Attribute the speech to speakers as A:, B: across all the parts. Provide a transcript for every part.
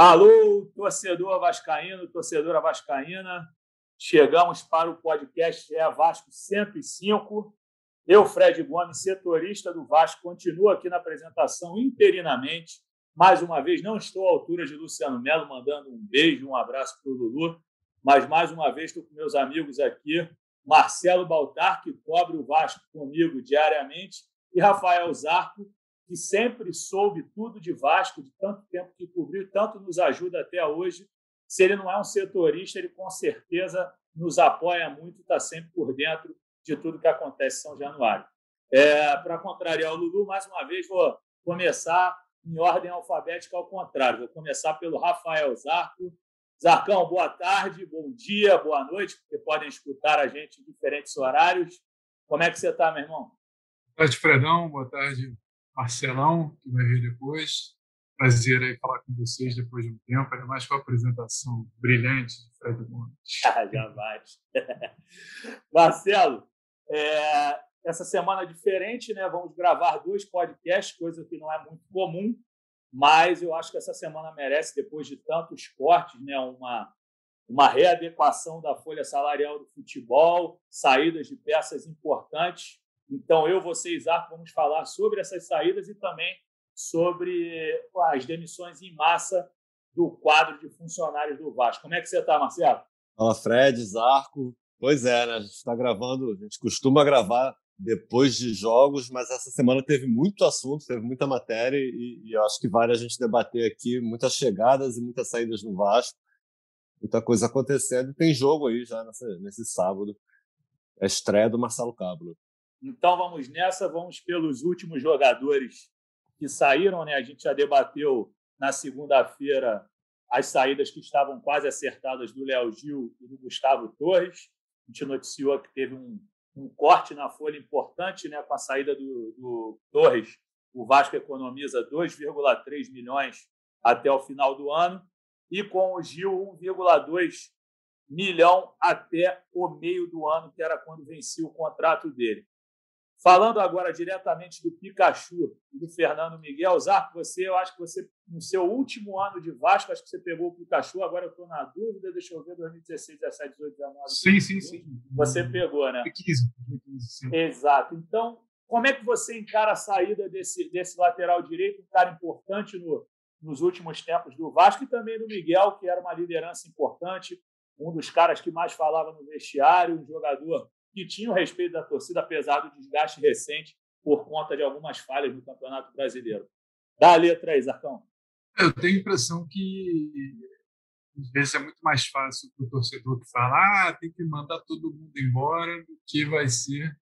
A: Alô, torcedor vascaíno, torcedora vascaína. Chegamos para o podcast É Vasco 105. Eu, Fred Gomes, setorista do Vasco, continuo aqui na apresentação interinamente. Mais uma vez, não estou à altura de Luciano Melo, mandando um beijo, um abraço para o Lulu, mas mais uma vez estou com meus amigos aqui, Marcelo Baltar, que cobre o Vasco comigo diariamente, e Rafael Zarco, que sempre soube tudo de Vasco, de tanto tempo que cobriu, tanto nos ajuda até hoje. Se ele não é um setorista, ele com certeza nos apoia muito, está sempre por dentro de tudo que acontece em São Januário. É, Para contrariar o Lulu, mais uma vez vou começar em ordem alfabética ao contrário. Vou começar pelo Rafael Zarco. Zarcão, boa tarde, bom dia, boa noite, porque podem escutar a gente em diferentes horários. Como é que você está, meu irmão?
B: Boa tarde, Fredão. Boa tarde, Marcelão, que vai vir depois. Prazer aí falar com vocês depois de um tempo, ainda mais com a apresentação brilhante de Fred Gomes.
A: Ah, jamais. Marcelo, é, essa semana é diferente, né? Vamos gravar dois podcasts, coisa que não é muito comum, mas eu acho que essa semana merece, depois de tantos cortes, né? Uma, uma readequação da folha salarial do futebol, saídas de peças importantes. Então, eu, você e vamos falar sobre essas saídas e também sobre as demissões em massa do quadro de funcionários do Vasco. Como é que você está, Marcelo?
C: Fala, Fred, Zarco. Pois é, né? A gente está gravando, a gente costuma gravar depois de jogos, mas essa semana teve muito assunto, teve muita matéria e, e eu acho que vale a gente debater aqui muitas chegadas e muitas saídas no Vasco, muita coisa acontecendo. E tem jogo aí já nessa, nesse sábado, a estreia do Marcelo Cablo.
A: Então vamos nessa, vamos pelos últimos jogadores que saíram, né? A gente já debateu na segunda-feira as saídas que estavam quase acertadas do Léo Gil e do Gustavo Torres. A gente noticiou que teve um, um corte na folha importante, né? Com a saída do, do Torres, o Vasco economiza 2,3 milhões até o final do ano e com o Gil 1,2 milhão até o meio do ano, que era quando vencia o contrato dele. Falando agora diretamente do Pikachu e do Fernando Miguel, Zarco, você, eu acho que você, no seu último ano de Vasco, acho que você pegou o Pikachu, agora eu estou na dúvida, deixa eu ver, 2016, 17, 18, 19.
B: Sim, sim, sim.
A: Você pegou, né?
B: 2015, 2015 sim.
A: Exato. Então, como é que você encara a saída desse, desse lateral direito, um cara importante no, nos últimos tempos do Vasco e também do Miguel, que era uma liderança importante, um dos caras que mais falava no vestiário, um jogador que tinha o respeito da torcida, apesar do desgaste recente por conta de algumas falhas no Campeonato Brasileiro. Dá a letra aí, Zarcão.
B: Eu tenho a impressão que às vezes é muito mais fácil para o torcedor que fala ah, tem que mandar todo mundo embora do que vai ser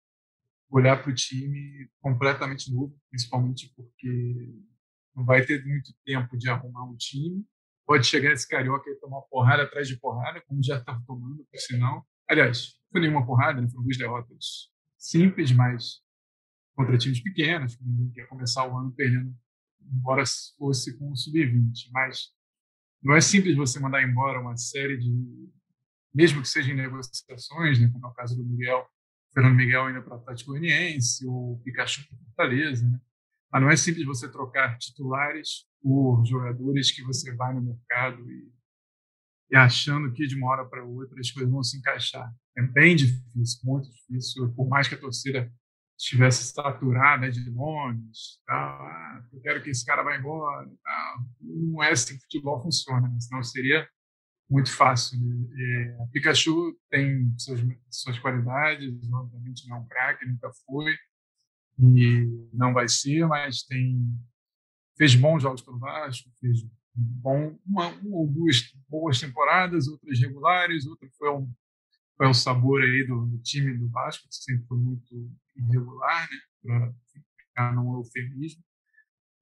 B: olhar para o time completamente novo, principalmente porque não vai ter muito tempo de arrumar um time. Pode chegar esse carioca e tomar porrada atrás de porrada, como já está tomando, por sinal. Aliás, foi nenhuma porrada, né? foram duas derrotas simples, mas contra times pequenos, que ninguém quer começar o ano perdendo, embora fosse com o sub-20. Mas não é simples você mandar embora uma série de, mesmo que sejam negociações, né? como é o caso do Miguel, Fernando Miguel indo para o Atlético Goianiense, ou Pikachu para Fortaleza, né? Mas não é simples você trocar titulares por jogadores que você vai no mercado e e achando que de uma hora para outra as coisas vão se encaixar. É bem difícil, muito difícil, por mais que a torcida estivesse saturada de nomes, tá? Ah, eu quero que esse cara vá embora, tá? não é assim que o futebol funciona, né? senão seria muito fácil. Né? É, Pikachu tem suas, suas qualidades, obviamente não é um craque, nunca foi, e não vai ser, mas tem fez bons jogos pelo Vasco, fez bom, uma, uma, ou duas boas temporadas, outras regulares, outra foi um, foi um sabor aí do, do time do Vasco, que sempre foi muito irregular, né, para ficar num eufemismo.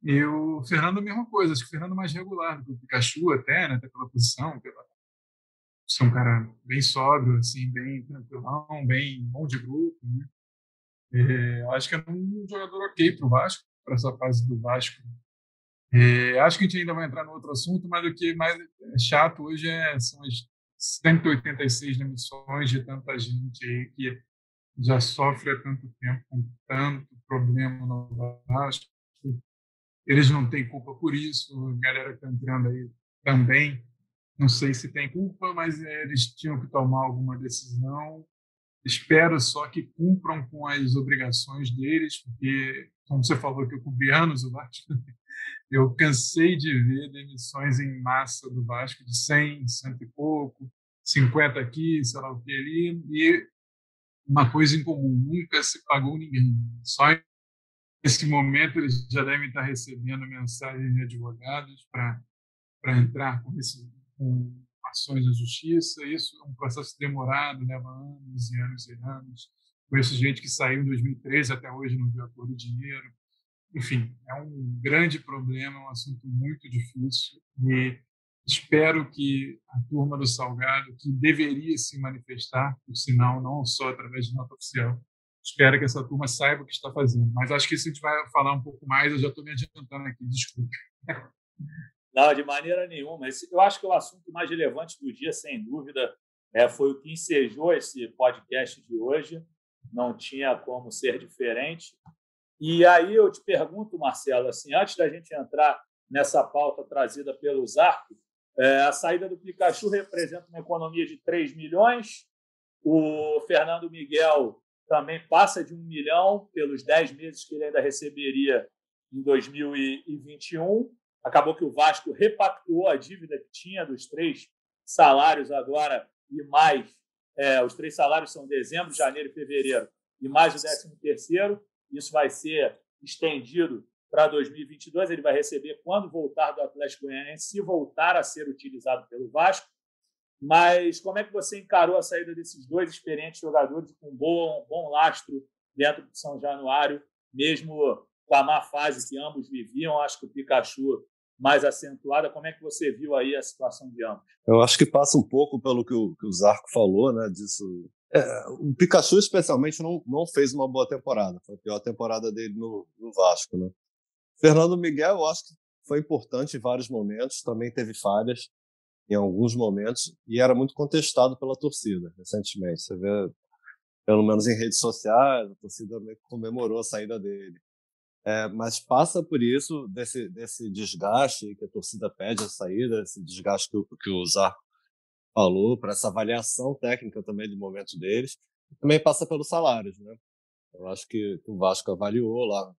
B: E o Fernando a mesma coisa, acho que o Fernando é mais regular do que o Pikachu até, né, até pela posição, pela ser um cara bem sóbrio, assim, bem tranquilão, bem bom de grupo, né? É, acho que é um jogador ok para o Vasco, para essa fase do Vasco. É, acho que a gente ainda vai entrar no outro assunto, mas o que mais é chato hoje é, são as 186 demissões de tanta gente aí que já sofre há tanto tempo com tanto problema no Vasco. Eles não têm culpa por isso, a galera que está entrando aí também não sei se tem culpa, mas eles tinham que tomar alguma decisão. Espero só que cumpram com as obrigações deles, porque, como você falou que eu cobri anos o Vasco, eu cansei de ver demissões em massa do Vasco de 100, cento e pouco, 50 aqui, sei lá o que ali, e uma coisa em comum, nunca se pagou ninguém. Só nesse momento eles já devem estar recebendo mensagens de advogados para entrar com esse com ações na justiça. Isso é um processo demorado, leva anos e anos e anos. Conheço gente que saiu em 2013 até hoje não viu a cor do dinheiro. Enfim, é um grande problema, é um assunto muito difícil e espero que a turma do Salgado, que deveria se manifestar, por sinal, não só através de nota oficial, espero que essa turma saiba o que está fazendo. Mas acho que isso a gente vai falar um pouco mais, eu já estou me adiantando aqui, desculpe.
A: Não, de maneira nenhuma. Eu acho que o assunto mais relevante do dia, sem dúvida, é, foi o que ensejou esse podcast de hoje. Não tinha como ser diferente. E aí eu te pergunto, Marcelo, assim, antes da gente entrar nessa pauta trazida pelo Zarco, é, a saída do Pikachu representa uma economia de 3 milhões. O Fernando Miguel também passa de um milhão pelos 10 meses que ele ainda receberia em 2021. Acabou que o Vasco repactuou a dívida que tinha dos três salários agora e mais. É, os três salários são dezembro, janeiro e fevereiro, e mais o décimo terceiro. Isso vai ser estendido para 2022. Ele vai receber quando voltar do Atlético Goianiense, se voltar a ser utilizado pelo Vasco. Mas como é que você encarou a saída desses dois experientes jogadores com um bom, lastro dentro de São Januário, mesmo com a má fase que ambos viviam? Acho que o Pikachu mais acentuada. Como é que você viu aí a situação de ambos?
C: Eu acho que passa um pouco pelo que o, que o Zarco falou, né? Disso. É, o Pikachu, especialmente, não, não fez uma boa temporada. Foi a pior temporada dele no, no Vasco, né? Fernando Miguel, eu acho que foi importante em vários momentos, também teve falhas em alguns momentos e era muito contestado pela torcida recentemente. Você vê, pelo menos em redes sociais, a torcida comemorou a saída dele. É, mas passa por isso, desse, desse desgaste que a torcida pede a saída, esse desgaste que, que o Zarco falou, para essa avaliação técnica também do momento deles, também passa pelos salários. Né? Eu acho que, que o Vasco avaliou lá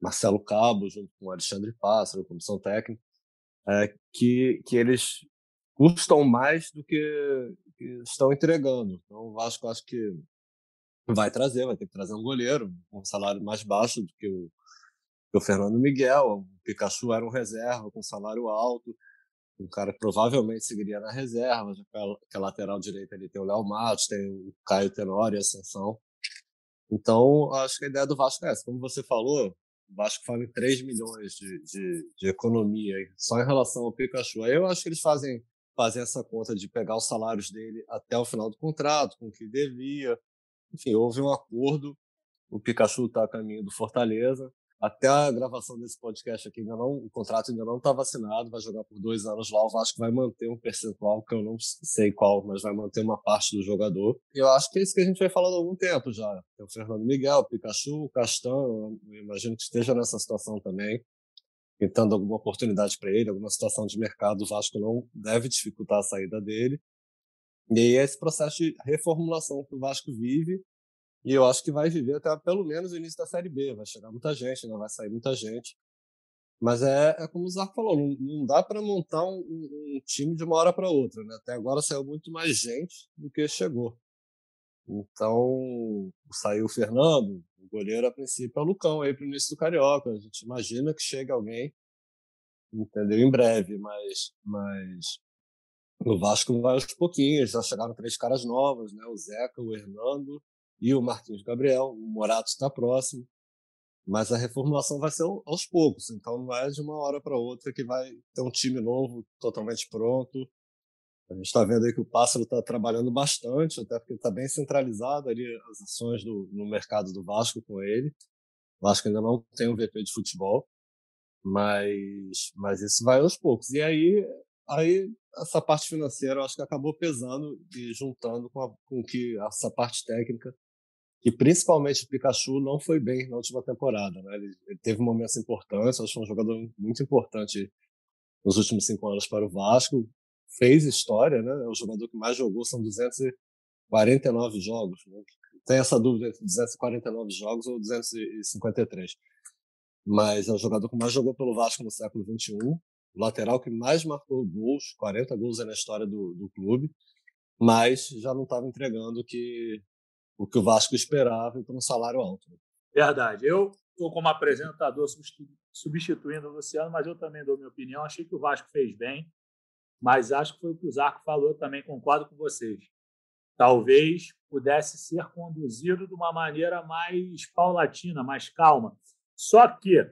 C: Marcelo Cabo, junto com Alexandre Pássaro, comissão técnica, é, que, que eles custam mais do que, que estão entregando. Então, o Vasco acho que vai trazer, vai ter que trazer um goleiro com um salário mais baixo do que o, que o Fernando Miguel. O Pikachu era um reserva com salário alto, um cara que provavelmente seguiria na reserva, já que a lateral direita ali tem o Léo Matos, tem o Caio Tenório Ascensão. Então, acho que a ideia do Vasco é essa. Como você falou, o Vasco fala em 3 milhões de, de, de economia só em relação ao Pikachu. Aí eu acho que eles fazem, fazem essa conta de pegar os salários dele até o final do contrato, com o que devia, enfim, houve um acordo. O Pikachu está a caminho do Fortaleza. Até a gravação desse podcast aqui, ainda não, o contrato ainda não está vacinado, vai jogar por dois anos lá. O Vasco vai manter um percentual, que eu não sei qual, mas vai manter uma parte do jogador. Eu acho que é isso que a gente vem falando há algum tempo já. Tem o Fernando Miguel, o Pikachu, o Castão, eu imagino que esteja nessa situação também, tentando alguma oportunidade para ele, alguma situação de mercado. O Vasco não deve dificultar a saída dele. E aí é esse processo de reformulação que o Vasco vive, e eu acho que vai viver até pelo menos o início da Série B. Vai chegar muita gente, não vai sair muita gente. Mas é, é como o Zarco falou, não, não dá para montar um, um, time de uma hora para outra. Né? Até agora saiu muito mais gente do que chegou. Então, saiu o Fernando, o goleiro a princípio é o Lucão aí para o início do Carioca. A gente imagina que chegue alguém, entendeu? Em breve, mas, mas no Vasco vai aos pouquinhos, já chegaram três caras novos, né? O Zeca, o Hernando e o Marquinhos Gabriel. O Morato está próximo. Mas a reformulação vai ser aos poucos, então não é de uma hora para outra que vai ter um time novo totalmente pronto. A gente está vendo aí que o Pássaro está trabalhando bastante, até porque está bem centralizado ali as ações do, no mercado do Vasco com ele. O Vasco ainda não tem um VP de futebol, mas, mas isso vai aos poucos. E aí, aí essa parte financeira eu acho que acabou pesando e juntando com, a, com que essa parte técnica, que principalmente o Pikachu não foi bem na última temporada. Né? Ele, ele teve momentos importantes, acho que um jogador muito importante nos últimos cinco anos para o Vasco, fez história, né? É o jogador que mais jogou, são 249 jogos. Né? Tem essa dúvida entre 249 jogos ou 253. Mas é o jogador que mais jogou pelo Vasco no século XXI, o lateral que mais marcou gols, 40 gols é na história do, do clube, mas já não estava entregando que, o que o Vasco esperava para um salário alto. Né?
A: Verdade. Eu estou como apresentador substituindo o Luciano, mas eu também dou minha opinião. Achei que o Vasco fez bem mas acho que foi o que o Zarco falou também, concordo com vocês. Talvez pudesse ser conduzido de uma maneira mais paulatina, mais calma. Só que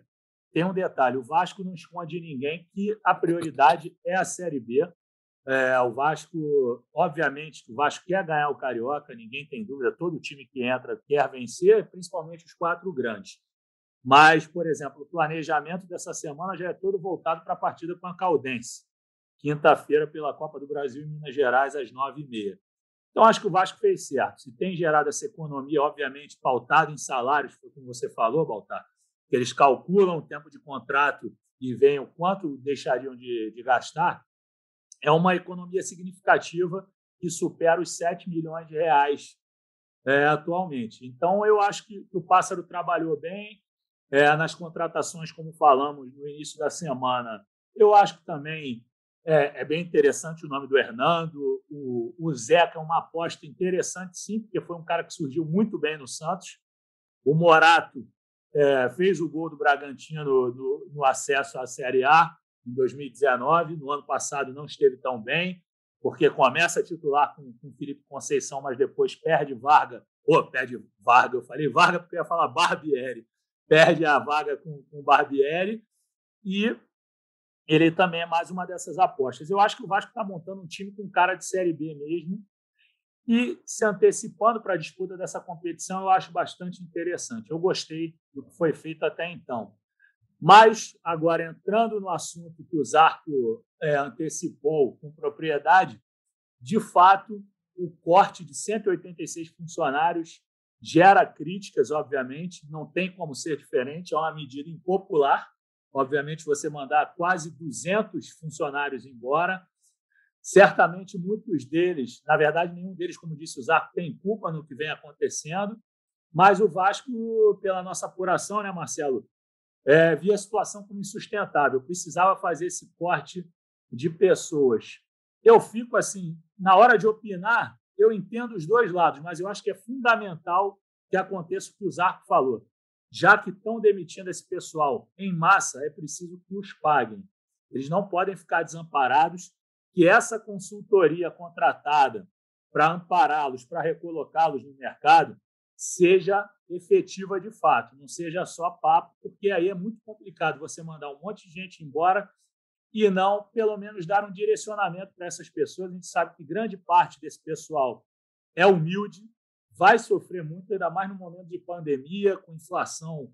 A: tem um detalhe: o Vasco não esconde ninguém que a prioridade é a Série B. É, o Vasco, obviamente, o Vasco quer ganhar o Carioca, ninguém tem dúvida, todo time que entra quer vencer, principalmente os quatro grandes. Mas, por exemplo, o planejamento dessa semana já é todo voltado para a partida com a Caldense quinta-feira pela Copa do Brasil em Minas Gerais, às nove e meia. Então, acho que o Vasco fez certo. Se tem gerado essa economia, obviamente, pautada em salários, foi como você falou, Baltar, que eles calculam o tempo de contrato e veem o quanto deixariam de, de gastar, é uma economia significativa que supera os 7 milhões de reais é, atualmente. Então, eu acho que o Pássaro trabalhou bem é, nas contratações, como falamos no início da semana. Eu acho que também é, é, bem interessante o nome do Hernando. O, o Zeca é uma aposta interessante, sim, porque foi um cara que surgiu muito bem no Santos. O Morato é, fez o gol do Bragantino no, no, no, acesso à Série A em 2019. No ano passado não esteve tão bem, porque começa a titular com, Felipe Conceição, mas depois perde Varga. Oh, perde Varga, eu falei Varga porque ia falar Barbieri. Perde a vaga com, com Barbieri. E ele também é mais uma dessas apostas. Eu acho que o Vasco está montando um time com cara de Série B mesmo e se antecipando para a disputa dessa competição, eu acho bastante interessante. Eu gostei do que foi feito até então. Mas, agora entrando no assunto que o Zarco é, antecipou com propriedade, de fato, o corte de 186 funcionários gera críticas, obviamente, não tem como ser diferente, é uma medida impopular, Obviamente, você mandar quase 200 funcionários embora, certamente muitos deles, na verdade, nenhum deles, como disse o Zarco, tem culpa no que vem acontecendo, mas o Vasco, pela nossa apuração, né, Marcelo, é, via a situação como insustentável, precisava fazer esse corte de pessoas. Eu fico assim, na hora de opinar, eu entendo os dois lados, mas eu acho que é fundamental que aconteça o que o Zarco falou já que estão demitindo esse pessoal em massa, é preciso que os paguem. Eles não podem ficar desamparados, que essa consultoria contratada para ampará-los, para recolocá-los no mercado, seja efetiva de fato, não seja só papo, porque aí é muito complicado você mandar um monte de gente embora e não, pelo menos, dar um direcionamento para essas pessoas. A gente sabe que grande parte desse pessoal é humilde, vai sofrer muito, ainda mais no momento de pandemia, com inflação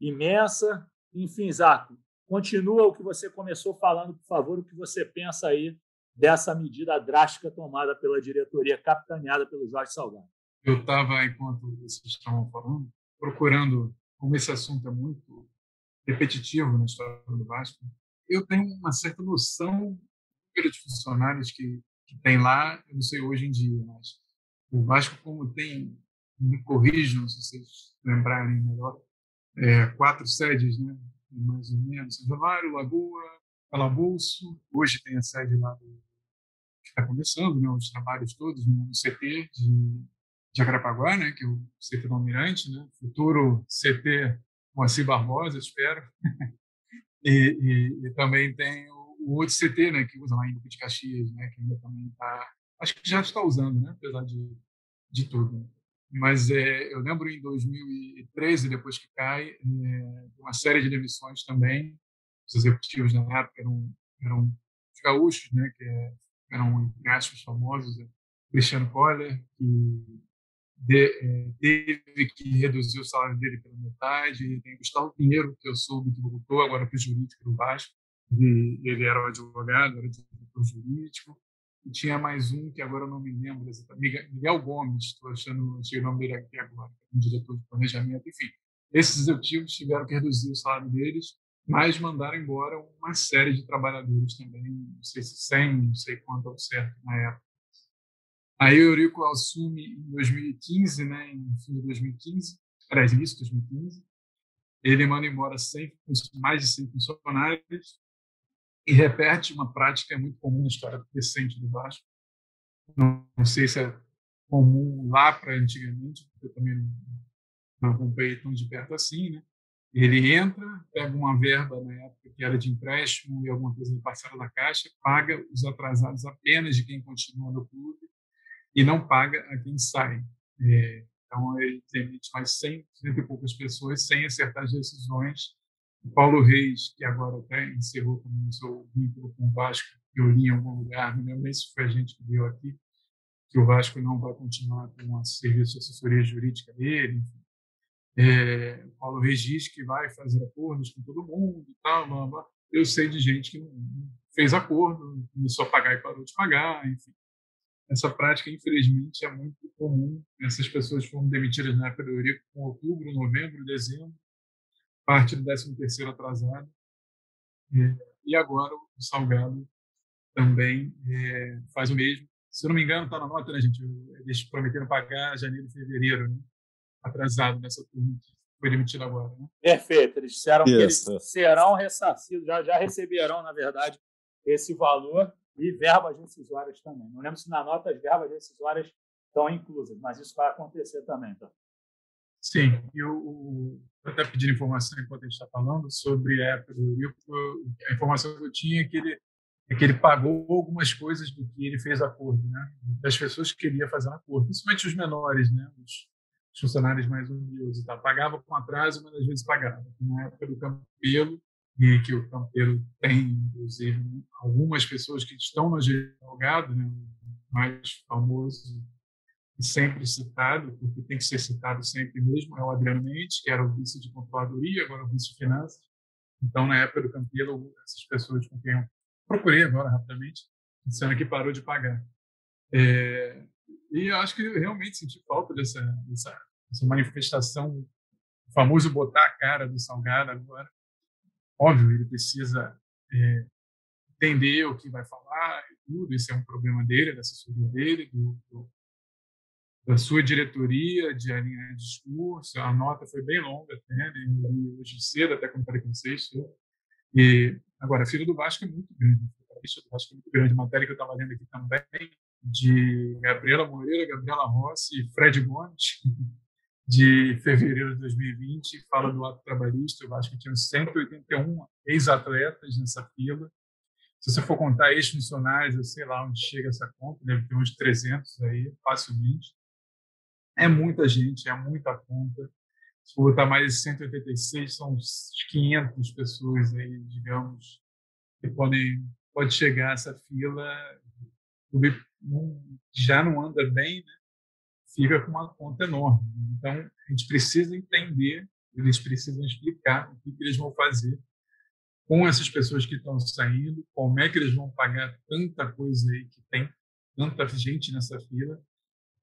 A: imensa. Enfim, Zarco, continua o que você começou falando, por favor, o que você pensa aí dessa medida drástica tomada pela diretoria, capitaneada pelo Jorge Salgado.
B: Eu estava, enquanto vocês estavam falando, procurando, como esse assunto é muito repetitivo na história do Vasco, eu tenho uma certa noção do de funcionários que, que tem lá, eu não sei hoje em dia, mas o Vasco, como tem, me corrijam se vocês lembrarem melhor, é, quatro sedes, né? mais ou menos, São Januário, Lagoa, Calabouço, hoje tem a sede lá do, que está começando, né, os trabalhos todos no CT de, de Acarapaguá, né, que é o CT do Almirante, né, futuro CT Moacir Barbosa, espero. e, e, e, também tem o, o, outro CT, né, que usa lá em Duque de Caxias, né, que ainda também está acho que já está usando, né? apesar de, de tudo. Mas é, eu lembro em 2013, depois que cai, é, uma série de demissões também. Os executivos na época eram, eram os gaúchos, né? que é eram entre aspas famosos, né? Cristiano Coller, que é, teve que reduzir o salário dele pela metade, tem Gustavo Pinheiro, que eu soube que voltou agora para o jurídico do Vasco, e ele era o advogado, era diretor jurídico, e tinha mais um que agora eu não me lembro, Miguel Gomes, estou achando o nome dele aqui agora, um diretor de planejamento, enfim. Esses executivos tiveram que reduzir o salário deles, mas mandaram embora uma série de trabalhadores também, não sei se 100, não sei quanto ao certo na época. Aí o Eurico assume em 2015, né, em fim de 2015, aliás, início de 2015, ele manda embora 100, mais de 100 funcionários e repete uma prática muito comum na história recente do Vasco. Não, sei se é comum lá para antigamente, porque eu também não, não acompanhei tão de perto assim, né? Ele entra, pega uma verba na época que era de empréstimo e alguma coisa de parcela da caixa, paga os atrasados apenas de quem continua no clube e não paga a quem sai. É, então, ele demite mais 100, 100 e poucas pessoas sem acertar as decisões o Paulo Reis, que agora até encerrou também o seu vínculo com o Vasco, que eu li em algum lugar, não lembro se foi a gente que deu aqui, que o Vasco não vai continuar com o serviço de assessoria jurídica dele. É, o Paulo Reis diz que vai fazer acordos com todo mundo e tal, blá, blá. eu sei de gente que não fez acordo, começou a pagar e parou de pagar, enfim. Essa prática, infelizmente, é muito comum. Essas pessoas foram demitidas na época do Eurico com outubro, novembro, dezembro, parte do 13 terceiro atrasado. É, e agora o Salgado também é, faz o mesmo. Se eu não me engano, está na nota, né, gente? Eles prometeram pagar janeiro e fevereiro, né? atrasado nessa turma que foi demitido agora. Né?
A: Perfeito. Eles disseram Isso. que eles serão ressarcidos, já, já receberão, na verdade, esse valor e verbas decisórias também. Não lembro se na nota as verbas decisórias estão inclusas, mas isso vai acontecer também. Então.
B: Sim, eu, até pedir informação enquanto a gente está falando sobre a época do Eurico. A informação que eu tinha é que ele, é que ele pagou algumas coisas do que ele fez acordo, né? Das pessoas que queria fazer acordo, principalmente os menores, né? Os funcionários mais humildes. Tá? Pagava com atraso, mas às vezes pagava. Na época do Campelo, e que o Campelo tem, inclusive, algumas pessoas que estão no advogado, né? mais famoso sempre citado, porque tem que ser citado sempre mesmo, é o Adriano Mendes, que era o vice de controladoria, agora o vice de finanças. Então, na época do Campelo, essas pessoas com quem eu procurei agora rapidamente, disseram que parou de pagar. É, e eu acho que eu realmente senti falta dessa, dessa, dessa manifestação, o famoso botar a cara do Salgado agora. Óbvio, ele precisa é, entender o que vai falar e tudo, esse é um problema dele, da assessoria dele, do, do da sua diretoria de alinhar discurso. A nota foi bem longa até, né? hoje cedo, até falei com vocês. E, agora, a fila do Vasco é muito grande. A lista do Vasco é muito grande. Matéria que eu estava lendo aqui também, de Gabriela Moreira, Gabriela Rossi e Fred Gomes, de fevereiro de 2020, fala do ato trabalhista. O Vasco tinha 181 ex-atletas nessa fila. Se você for contar ex-funcionários, eu sei lá onde chega essa conta, deve ter uns 300 aí, facilmente. É muita gente, é muita conta. Se for botar mais de 186, são uns 500 pessoas aí, digamos, que podem pode chegar essa fila. já não anda bem, né? Fica com uma conta enorme. Então, a gente precisa entender, eles precisam explicar o que, eles vão fazer com essas pessoas que estão saindo, como é que eles vão pagar tanta coisa aí que tem, tanta gente nessa fila,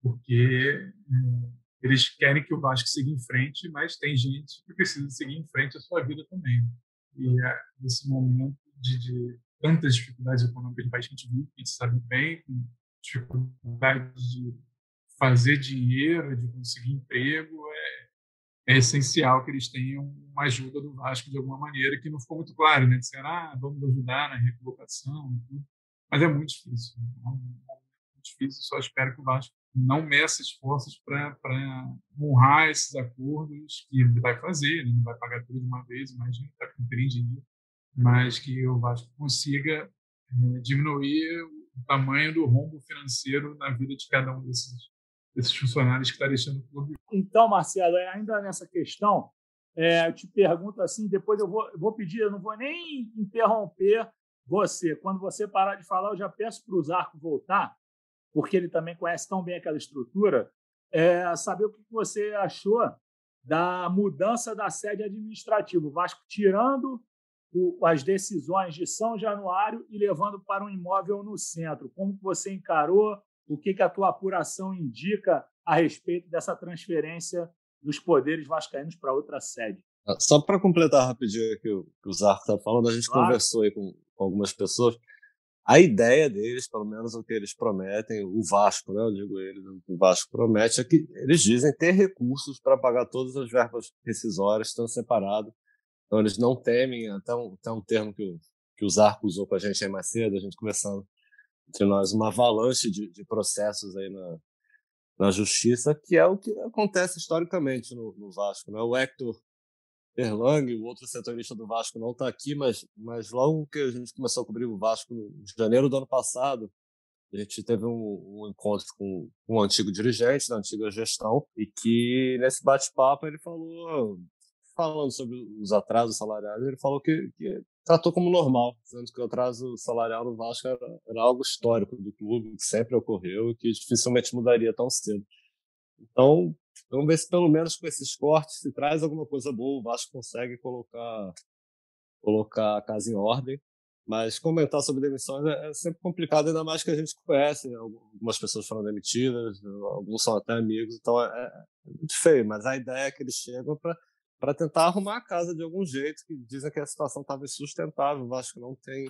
B: porque hum, eles querem que o Vasco siga em frente, mas tem gente que precisa seguir em frente a sua vida também. E é nesse momento de, de tantas dificuldades econômicas que a gente vive, a gente sabe bem, dificuldade de fazer dinheiro, de conseguir emprego, é, é, essencial que eles tenham uma ajuda do Vasco de alguma maneira, que não ficou muito claro, né? Disseram, ah, vamos ajudar na recolocação, mas é muito difícil. Né? É muito difícil, só espero que o Vasco não meça esforços para honrar esses acordos que ele vai fazer, ele não vai pagar tudo de uma vez, mas está compreendido, mas que o Vasco consiga é, diminuir o tamanho do rombo financeiro na vida de cada um desses, desses funcionários que está deixando o clube.
A: Então, Marcelo, é, ainda nessa questão, é, eu te pergunto assim, depois eu vou, vou pedir, eu não vou nem interromper você, quando você parar de falar, eu já peço para o Zarco voltar, porque ele também conhece tão bem aquela estrutura, é, saber o que você achou da mudança da sede administrativa. O Vasco tirando as decisões de São Januário e levando para um imóvel no centro. Como você encarou? O que, que a tua apuração indica a respeito dessa transferência dos poderes vascaínos para outra sede?
C: Ah, só para completar rapidinho o, que o Zarco está falando, a gente claro. conversou aí com, com algumas pessoas a ideia deles, pelo menos o que eles prometem, o Vasco, né, eu digo eles, o Vasco promete é que eles dizem ter recursos para pagar todas as verbas rescisórias, estão separados. Então eles não temem, até um, até um termo que o, que o Zarco usou com a gente aí mais cedo, a gente conversando entre nós, uma avalanche de, de processos aí na, na justiça, que é o que acontece historicamente no, no Vasco. Né? O Hector Erlang, o outro setorista do Vasco, não está aqui, mas, mas logo que a gente começou a cobrir o Vasco, em janeiro do ano passado, a gente teve um, um encontro com, um antigo dirigente da antiga gestão e que nesse bate-papo ele falou, falando sobre os atrasos salariais, ele falou que, que tratou como normal, dizendo que o atraso salarial no Vasco era, era algo histórico do clube, que sempre ocorreu e que dificilmente mudaria tão cedo. Então, Vamos ver se pelo menos com esses cortes se traz alguma coisa boa. O Vasco consegue colocar, colocar a casa em ordem. Mas comentar sobre demissões é, é sempre complicado, ainda mais que a gente conhece. Algumas pessoas foram demitidas, alguns são até amigos, então é, é muito feio. Mas a ideia é que eles chegam para tentar arrumar a casa de algum jeito, que dizem que a situação estava insustentável. O Vasco não tem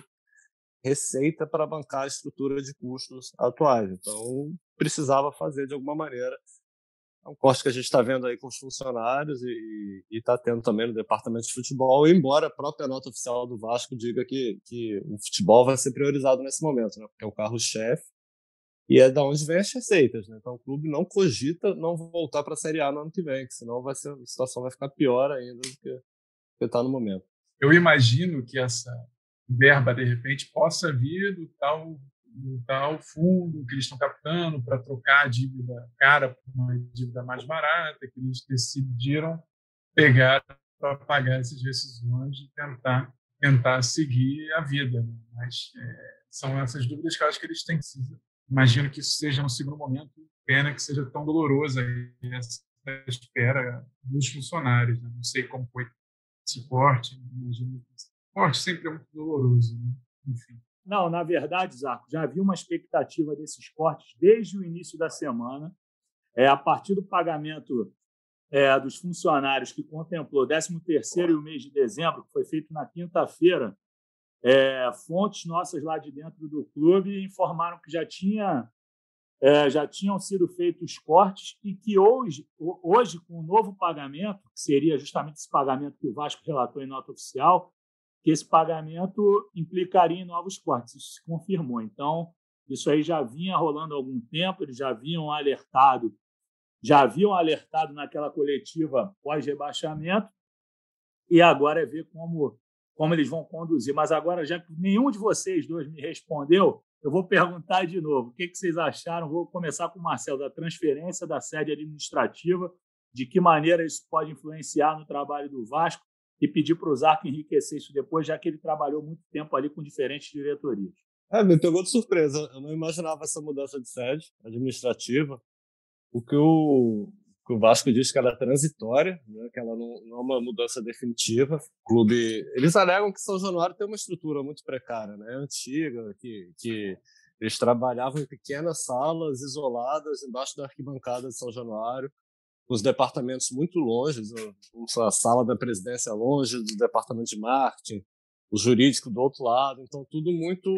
C: receita para bancar a estrutura de custos atuais. Então, precisava fazer de alguma maneira é um corte que a gente está vendo aí com os funcionários e está tendo também no departamento de futebol, embora a própria nota oficial do Vasco diga que, que o futebol vai ser priorizado nesse momento, né? porque é o carro-chefe e é da onde vem as receitas. Né? Então o clube não cogita não voltar para a Série A no ano que vem, que senão vai ser, a situação vai ficar pior ainda do que está no momento.
B: Eu imagino que essa verba, de repente, possa vir do tal tal fundo que eles estão captando para trocar a dívida cara por uma dívida mais barata, que eles decidiram pegar para pagar essas rescisões e tentar tentar seguir a vida. Né? Mas é, são essas dúvidas que eu acho que eles têm. Imagino que isso seja um segundo momento. Pena que seja tão dolorosa essa espera dos funcionários. Né? Não sei como foi esse corte. Imagino que esse corte sempre é muito doloroso. Né? Enfim.
A: Não, na verdade, Zarco, já havia uma expectativa desses cortes desde o início da semana. É, a partir do pagamento é, dos funcionários que contemplou o 13º e o mês de dezembro, que foi feito na quinta-feira, é, fontes nossas lá de dentro do clube informaram que já, tinha, é, já tinham sido feitos cortes e que hoje, hoje, com o novo pagamento, que seria justamente esse pagamento que o Vasco relatou em nota oficial, que esse pagamento implicaria em novos cortes. Isso se confirmou. Então, isso aí já vinha rolando há algum tempo, eles já haviam alertado, já haviam alertado naquela coletiva pós-rebaixamento, e agora é ver como, como eles vão conduzir. Mas agora, já que nenhum de vocês dois me respondeu, eu vou perguntar de novo. O que, que vocês acharam? Vou começar com o Marcelo, da transferência da sede administrativa, de que maneira isso pode influenciar no trabalho do Vasco e pedir para o Zarco enriquecer isso depois, já que ele trabalhou muito tempo ali com diferentes diretorias.
C: É, me pegou de surpresa. Eu não imaginava essa mudança de sede administrativa. O que o, que o Vasco diz que ela é transitória, né, que ela não, não, é uma mudança definitiva. O clube, eles alegam que São Januário tem uma estrutura muito precária, né, antiga, que, que eles trabalhavam em pequenas salas isoladas embaixo da arquibancada de São Januário os departamentos muito longe, a sala da presidência longe do departamento de marketing, o jurídico do outro lado, então tudo muito,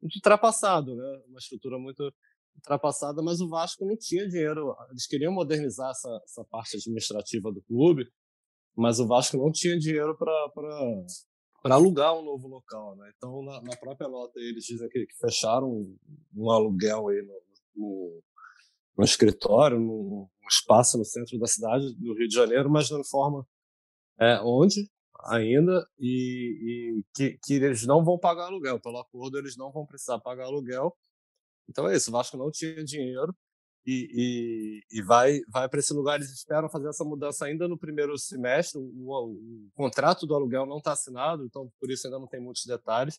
C: muito ultrapassado, né? Uma estrutura muito ultrapassada, mas o Vasco não tinha dinheiro. Eles queriam modernizar essa, essa parte administrativa do clube, mas o Vasco não tinha dinheiro para alugar um novo local, né? Então, na, na, própria nota, eles dizem que, que fecharam um, um aluguel aí no, no, no escritório, no, um espaço no centro da cidade do Rio de Janeiro, mas não informa é, onde ainda e, e que, que, eles não vão pagar aluguel. Pelo acordo, eles não vão precisar pagar aluguel. Então é isso. O Vasco não tinha dinheiro e, e, e vai, vai para esse lugar. Eles esperam fazer essa mudança ainda no primeiro semestre. O, o, o contrato do aluguel não está assinado, então por isso ainda não tem muitos detalhes.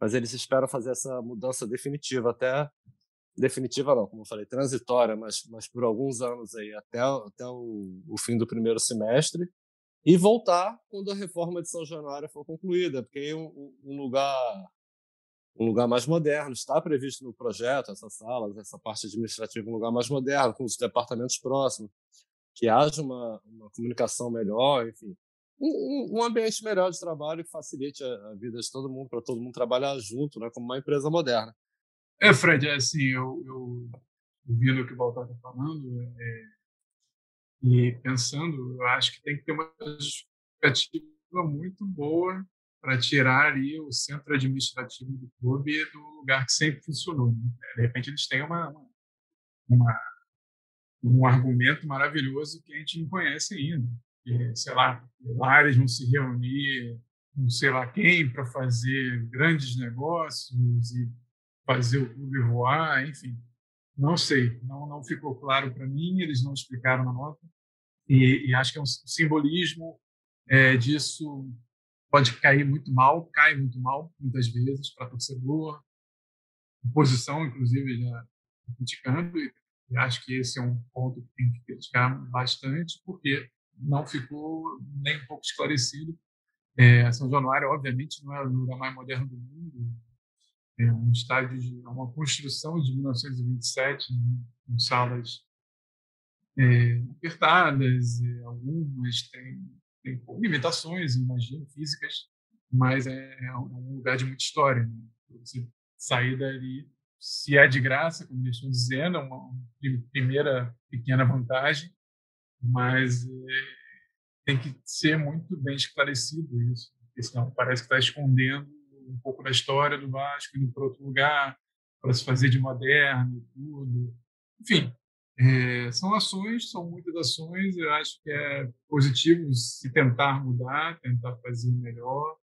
C: mas eles esperam fazer essa mudança definitiva até definitiva não, como eu falei, transitória, mas, mas por alguns anos aí, até, até o, o fim do primeiro semestre, e voltar quando a reforma de São Januário for concluída, porque aí um, um lugar um lugar mais moderno, está previsto no projeto, essas salas, essa parte administrativa, um lugar mais moderno, com os departamentos próximos, que haja uma, uma comunicação melhor, enfim, um, um, ambiente melhor de trabalho que facilite a, a vida de todo mundo, para todo mundo trabalhar junto, né, como uma empresa moderna.
B: É, Fred, é assim, eu, eu ouvindo o que o Baltar está falando é, e pensando, eu acho que tem que ter uma justificativa muito boa para tirar ali o centro administrativo do clube do lugar que sempre funcionou. Né? De repente eles têm uma, uma, um argumento maravilhoso que a gente não conhece ainda. Que, sei lá, lá eles vão se reunir não sei lá quem para fazer grandes negócios e fazer o clube voar, enfim. Não sei, não, não ficou claro para mim, eles não explicaram na nota. E, e acho que é um simbolismo é, disso pode cair muito mal, cai muito mal, muitas vezes, para torcedor. Oposição, inclusive, já criticando, e, e acho que esse é um ponto que tem que criticar bastante, porque não ficou nem um pouco esclarecido. É, São Januário, obviamente, não é o lugar mais moderno do mundo, é um estádio de é uma construção de 1927 né, com salas é, apertadas, algumas têm, têm limitações, imagino, físicas, mas é, é, um lugar de muita história. Né? Você sair dali, se é de graça, como eles estão dizendo, é uma, primeira pequena vantagem, mas é, tem que ser muito bem esclarecido isso, porque senão parece que está escondendo um pouco da história do Vasco, indo para outro lugar, para se fazer de moderno, tudo. Enfim, é, são ações, são muitas ações. Eu acho que é positivo se tentar mudar, tentar fazer melhor.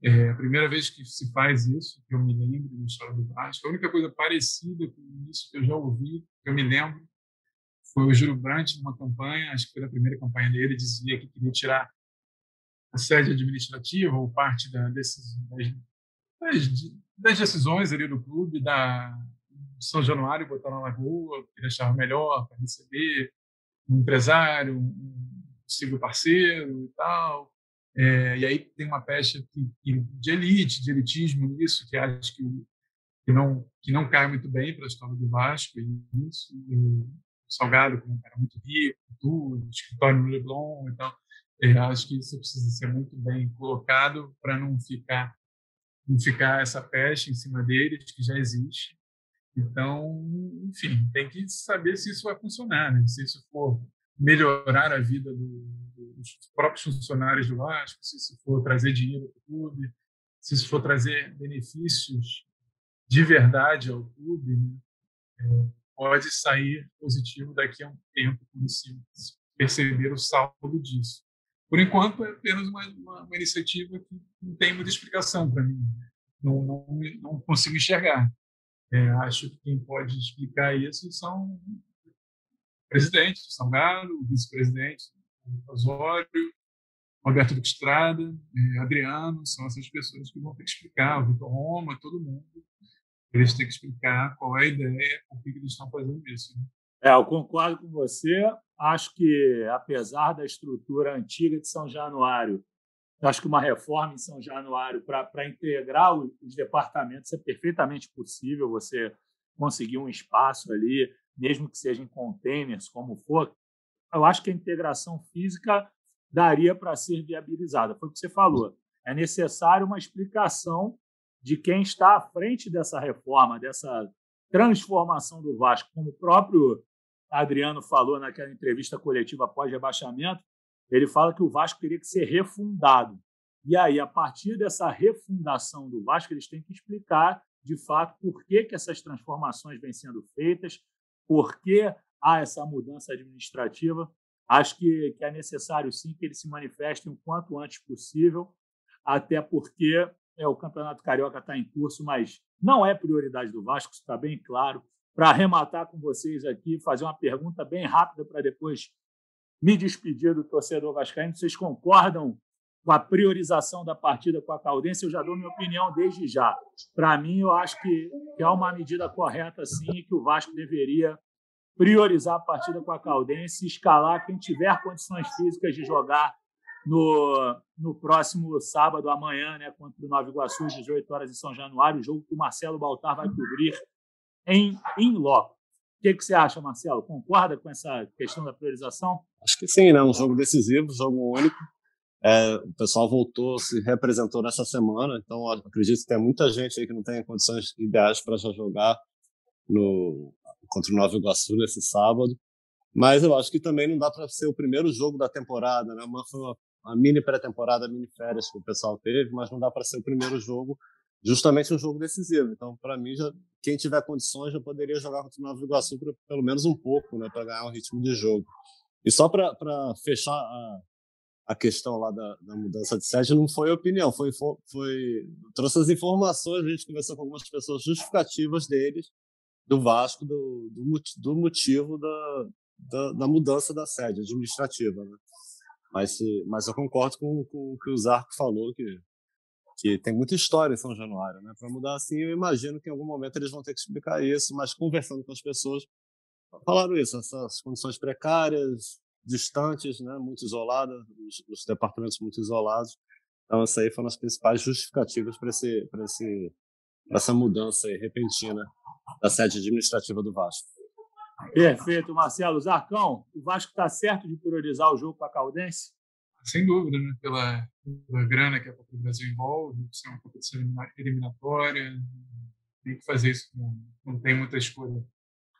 B: É a primeira vez que se faz isso, que eu me lembro na história do Vasco. A única coisa parecida com isso que eu já ouvi, que eu me lembro, foi o Júlio Brandt numa campanha, acho que foi a primeira campanha dele, dizia que queria tirar a sede administrativa ou parte da, desses, das, das, decisões ali do clube, da São Januário botar na Lagoa, que deixava melhor para receber um empresário, um possível parceiro e tal. É, e aí tem uma pecha que, que, de elite, de elitismo nisso, que acho que, que, não, que não cai muito bem para a história do Vasco. E isso, e Salgado, como um cara muito rico, tudo, escritório no Leblon. Então, é, acho que isso precisa ser muito bem colocado para não ficar não ficar essa peste em cima deles, que já existe. Então, enfim, tem que saber se isso vai funcionar, né? se isso for melhorar a vida do, dos próprios funcionários do Vasco, se isso for trazer dinheiro para o clube, se isso for trazer benefícios de verdade ao clube, né? é, pode sair positivo daqui a um tempo, quando se perceber o saldo disso. Por enquanto, é apenas uma, uma, uma iniciativa que não tem muita explicação para mim. Não, não, não, consigo enxergar. É, acho que quem pode explicar isso são o presidente, o Salgado, o vice-presidente, o Osório, Roberto Estrada, é, Adriano, são essas pessoas que vão ter que explicar, o Vitor Roma, todo mundo. Eles têm que explicar qual é a ideia, por que eles estão fazendo isso. Né?
A: É, eu concordo com você. Acho que, apesar da estrutura antiga de São Januário, acho que uma reforma em São Januário para integrar os departamentos é perfeitamente possível. Você conseguir um espaço ali, mesmo que seja em containers, como for. Eu acho que a integração física daria para ser viabilizada. Foi o que você falou. É necessário uma explicação de quem está à frente dessa reforma, dessa transformação do Vasco, como o próprio Adriano falou naquela entrevista coletiva após rebaixamento, ele fala que o Vasco teria que ser refundado. E aí, a partir dessa refundação do Vasco, eles têm que explicar, de fato, por que, que essas transformações vêm sendo feitas, por que há essa mudança administrativa. Acho que, que é necessário, sim, que eles se manifestem o quanto antes possível, até porque é, o Campeonato Carioca está em curso, mas não é prioridade do Vasco, isso está bem claro para arrematar com vocês aqui, fazer uma pergunta bem rápida para depois me despedir do torcedor vascaíno. Vocês concordam com a priorização da partida com a Caldense, eu já dou minha opinião desde já. Para mim, eu acho que, é uma medida correta, sim, que o Vasco deveria priorizar a partida com a Caldense e escalar quem tiver condições físicas de jogar no, no próximo sábado, amanhã, né, contra o Nova Iguaçu, às 18 horas em São Januário, o jogo que o Marcelo Baltar vai cobrir em, em loco. O que, que você acha, Marcelo? Concorda com essa questão da priorização?
C: Acho que sim, né? Um jogo decisivo, jogo único. É, o pessoal voltou, se representou nessa semana, então acredito que tem muita gente aí que não tem condições ideais para já jogar no, contra o Nova Iguaçu nesse sábado. Mas eu acho que também não dá para ser o primeiro jogo da temporada, né? Uma, foi uma, uma mini pré-temporada, mini férias que o pessoal teve, mas não dá para ser o primeiro jogo, justamente um jogo decisivo. Então, para mim, já, quem tiver condições já poderia jogar contra o Nova Iguaçu por, pelo menos um pouco, né? Para ganhar um ritmo de jogo. E só para fechar a, a questão lá da, da, mudança de sede não foi opinião, foi, foi trouxe as informações, a gente conversou com algumas pessoas justificativas deles, do Vasco, do, do, do motivo da, da, da, mudança da sede administrativa. Né? Mas, mas eu concordo com, com o que o Zarco falou, que, que tem muita história em São Januário. Né? Para mudar assim, eu imagino que em algum momento eles vão ter que explicar isso, mas conversando com as pessoas, falaram isso, essas condições precárias, distantes, né, muito isoladas, os, os, departamentos muito isolados. Então, essas aí foram as principais justificativas para esse, para esse, essa mudança repentina da sede administrativa do Vasco.
A: Perfeito, Marcelo. Zarcão, o Vasco está certo de priorizar o jogo para a Caldense?
B: Sem dúvida, né? pela, pela grana que a Copa do Brasil envolve, ser uma competição eliminatória, tem que fazer isso, não, não tem muita escolha.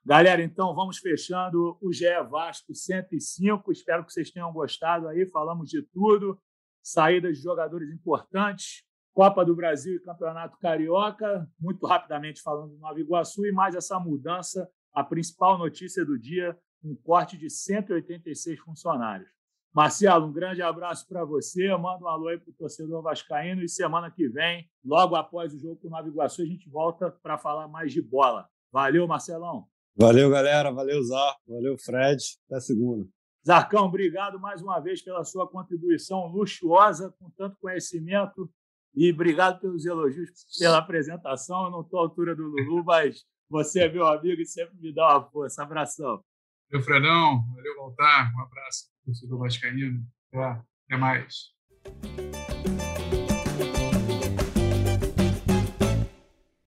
A: Galera, então vamos fechando o GE Vasco 105. Espero que vocês tenham gostado aí. Falamos de tudo. Saídas de jogadores importantes, Copa do Brasil e Campeonato Carioca. Muito rapidamente falando do Nova Iguaçu e mais essa mudança. A principal notícia do dia: um corte de 186 funcionários. Marcelo, um grande abraço para você. Manda um alô aí para o torcedor vascaíno. E semana que vem, logo após o jogo com o Nova Iguaçu, a gente volta para falar mais de bola. Valeu, Marcelão.
C: Valeu, galera. Valeu, Zarco. Valeu, Fred. Até segunda.
A: Zarcão, obrigado mais uma vez pela sua contribuição luxuosa, com tanto conhecimento. E obrigado pelos elogios, pela apresentação. Eu não estou à altura do Lulu, mas você é meu amigo e sempre me dá uma força. Abração.
B: Valeu, Fredão. Valeu, Voltar. Um abraço, torcedor vascaíno. Até, até mais.